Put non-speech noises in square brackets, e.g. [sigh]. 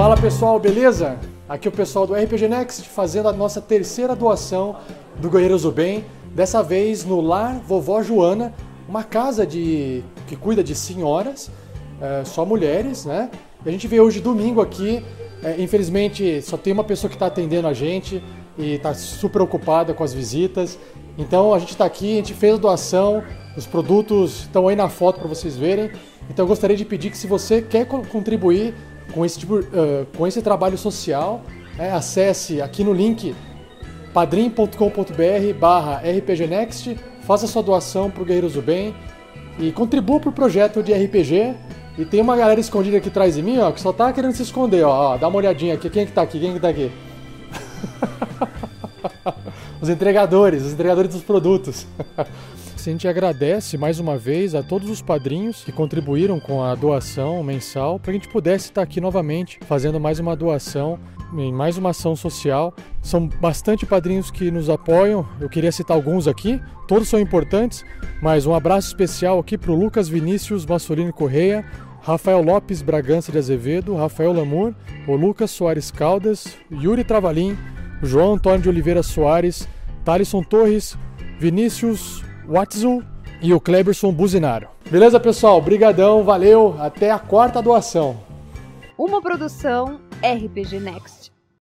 Fala pessoal, beleza? Aqui é o pessoal do RPG Next fazendo a nossa terceira doação do Guerreiros do Bem. Dessa vez no Lar Vovó Joana, uma casa de que cuida de senhoras, é, só mulheres, né? E a gente veio hoje domingo aqui. É, infelizmente só tem uma pessoa que está atendendo a gente e está super ocupada com as visitas. Então a gente está aqui, a gente fez a doação, os produtos estão aí na foto para vocês verem. Então eu gostaria de pedir que se você quer contribuir com esse, tipo, uh, com esse trabalho social, é, acesse aqui no link padrim.com.br barra rpgnext, faça sua doação para o Guerreiros do Bem e contribua para o projeto de RPG. E tem uma galera escondida aqui atrás de mim, ó, que só tá querendo se esconder, ó. ó dá uma olhadinha aqui. Quem é que tá aqui? Quem é que tá aqui? [laughs] os entregadores, os entregadores dos produtos. [laughs] A gente agradece mais uma vez a todos os padrinhos que contribuíram com a doação mensal para que a gente pudesse estar aqui novamente fazendo mais uma doação em mais uma ação social. São bastante padrinhos que nos apoiam. Eu queria citar alguns aqui, todos são importantes, mas um abraço especial aqui para o Lucas Vinícius Massolino Correia, Rafael Lopes Bragança de Azevedo, Rafael Lamour, o Lucas Soares Caldas, Yuri Travalim, João Antônio de Oliveira Soares, Thalisson Torres, Vinícius Watzu e o Kleberson Buzinaro. Beleza, pessoal? Brigadão, valeu, até a quarta doação. Uma produção RPG Next.